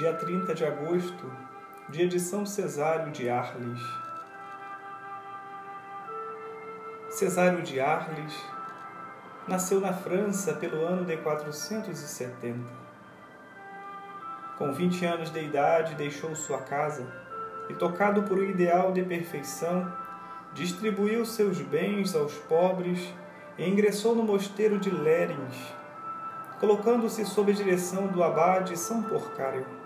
dia 30 de agosto, dia de São Cesário de Arles. Cesário de Arles nasceu na França pelo ano de 470. Com 20 anos de idade, deixou sua casa e, tocado por um ideal de perfeição, distribuiu seus bens aos pobres e ingressou no mosteiro de Lérins, colocando-se sob a direção do abade São Porcário.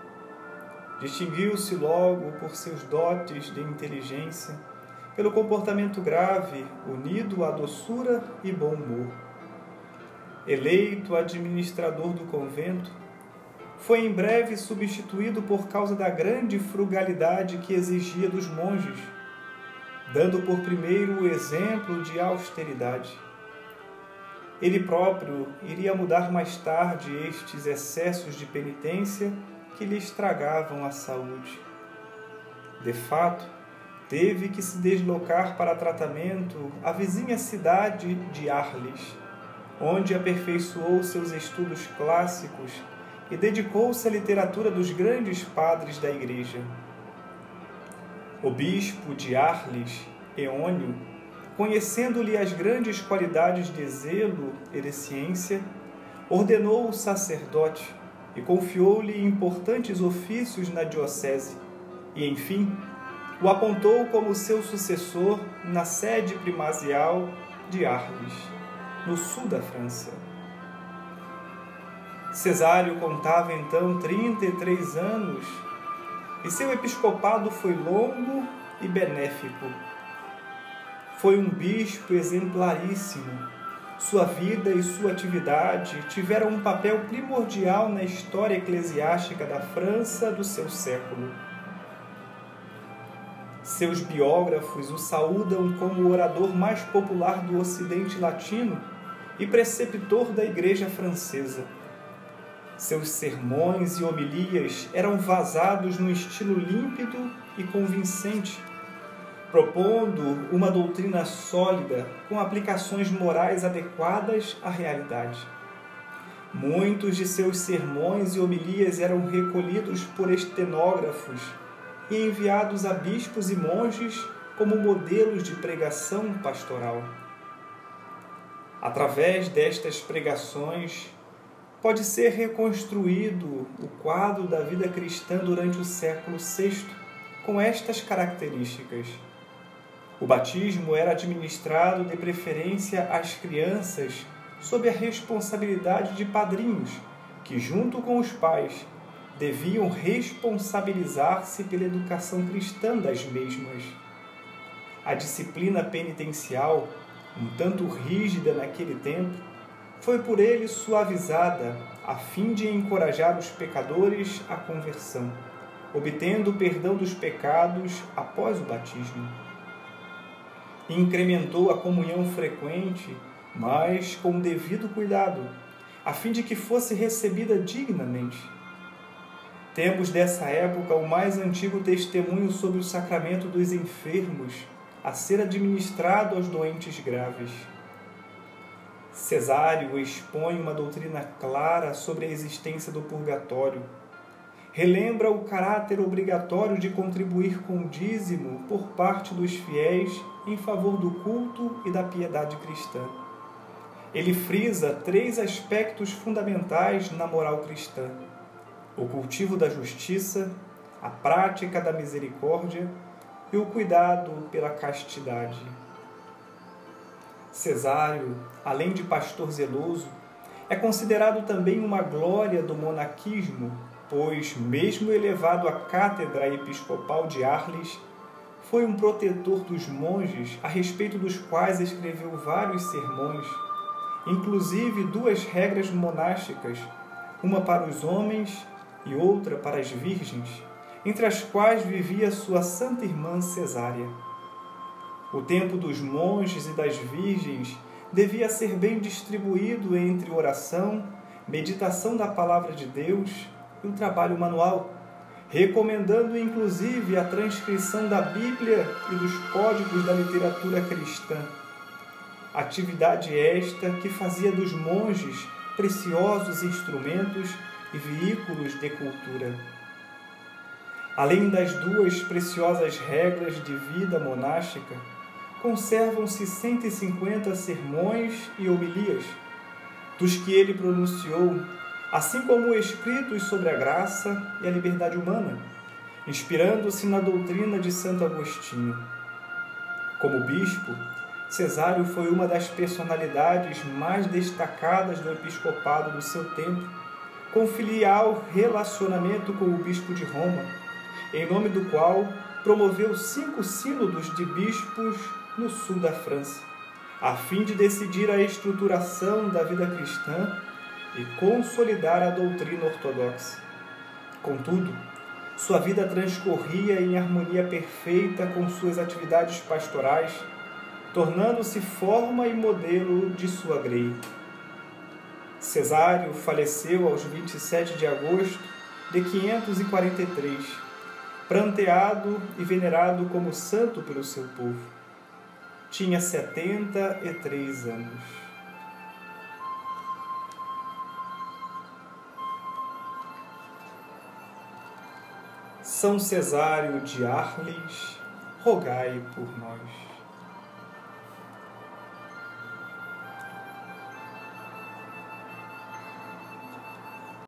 Distinguiu-se logo por seus dotes de inteligência, pelo comportamento grave, unido à doçura e bom humor. Eleito administrador do convento, foi em breve substituído por causa da grande frugalidade que exigia dos monges, dando por primeiro o exemplo de austeridade. Ele próprio iria mudar mais tarde estes excessos de penitência que lhe estragavam a saúde. De fato, teve que se deslocar para tratamento à vizinha cidade de Arles, onde aperfeiçoou seus estudos clássicos e dedicou-se à literatura dos grandes padres da Igreja. O bispo de Arles, Eônio, conhecendo-lhe as grandes qualidades de zelo e de ciência, ordenou o sacerdote e confiou-lhe importantes ofícios na diocese, e, enfim, o apontou como seu sucessor na sede primasial de Arles, no sul da França. Cesário contava então 33 anos e seu episcopado foi longo e benéfico foi um bispo exemplaríssimo. Sua vida e sua atividade tiveram um papel primordial na história eclesiástica da França do seu século. Seus biógrafos o saúdam como o orador mais popular do Ocidente Latino e preceptor da Igreja Francesa. Seus sermões e homilias eram vazados num estilo límpido e convincente propondo uma doutrina sólida com aplicações morais adequadas à realidade. Muitos de seus sermões e homilias eram recolhidos por estenógrafos e enviados a bispos e monges como modelos de pregação pastoral. Através destas pregações, pode ser reconstruído o quadro da vida cristã durante o século VI com estas características o batismo era administrado de preferência às crianças sob a responsabilidade de padrinhos, que, junto com os pais, deviam responsabilizar-se pela educação cristã das mesmas. A disciplina penitencial, um tanto rígida naquele tempo, foi por ele suavizada a fim de encorajar os pecadores à conversão, obtendo o perdão dos pecados após o batismo incrementou a comunhão frequente, mas com o devido cuidado, a fim de que fosse recebida dignamente. Temos dessa época o mais antigo testemunho sobre o sacramento dos enfermos a ser administrado aos doentes graves. Cesário expõe uma doutrina clara sobre a existência do purgatório relembra o caráter obrigatório de contribuir com o dízimo por parte dos fiéis em favor do culto e da piedade cristã. Ele frisa três aspectos fundamentais na moral cristã: o cultivo da justiça, a prática da misericórdia e o cuidado pela castidade. Cesário, além de pastor zeloso, é considerado também uma glória do monaquismo pois, mesmo elevado à cátedra episcopal de Arles, foi um protetor dos monges, a respeito dos quais escreveu vários sermões, inclusive duas regras monásticas, uma para os homens e outra para as virgens, entre as quais vivia sua santa irmã Cesária. O tempo dos monges e das virgens devia ser bem distribuído entre oração, meditação da palavra de Deus e o trabalho manual, recomendando inclusive a transcrição da Bíblia e dos códigos da literatura cristã. Atividade esta que fazia dos monges preciosos instrumentos e veículos de cultura. Além das duas preciosas regras de vida monástica, conservam-se 150 sermões e homilias, dos que ele pronunciou, assim como escritos sobre a graça e a liberdade humana, inspirando-se na doutrina de Santo Agostinho. Como bispo, Cesário foi uma das personalidades mais destacadas do episcopado do seu tempo, com filial relacionamento com o bispo de Roma, em nome do qual promoveu cinco sínodos de bispos no sul da França, a fim de decidir a estruturação da vida cristã e consolidar a doutrina ortodoxa. Contudo, sua vida transcorria em harmonia perfeita com suas atividades pastorais tornando-se forma e modelo de sua grei. Cesário faleceu aos 27 de agosto de 543, pranteado e venerado como santo pelo seu povo. Tinha 73 anos. São Cesário de Arles, rogai por nós.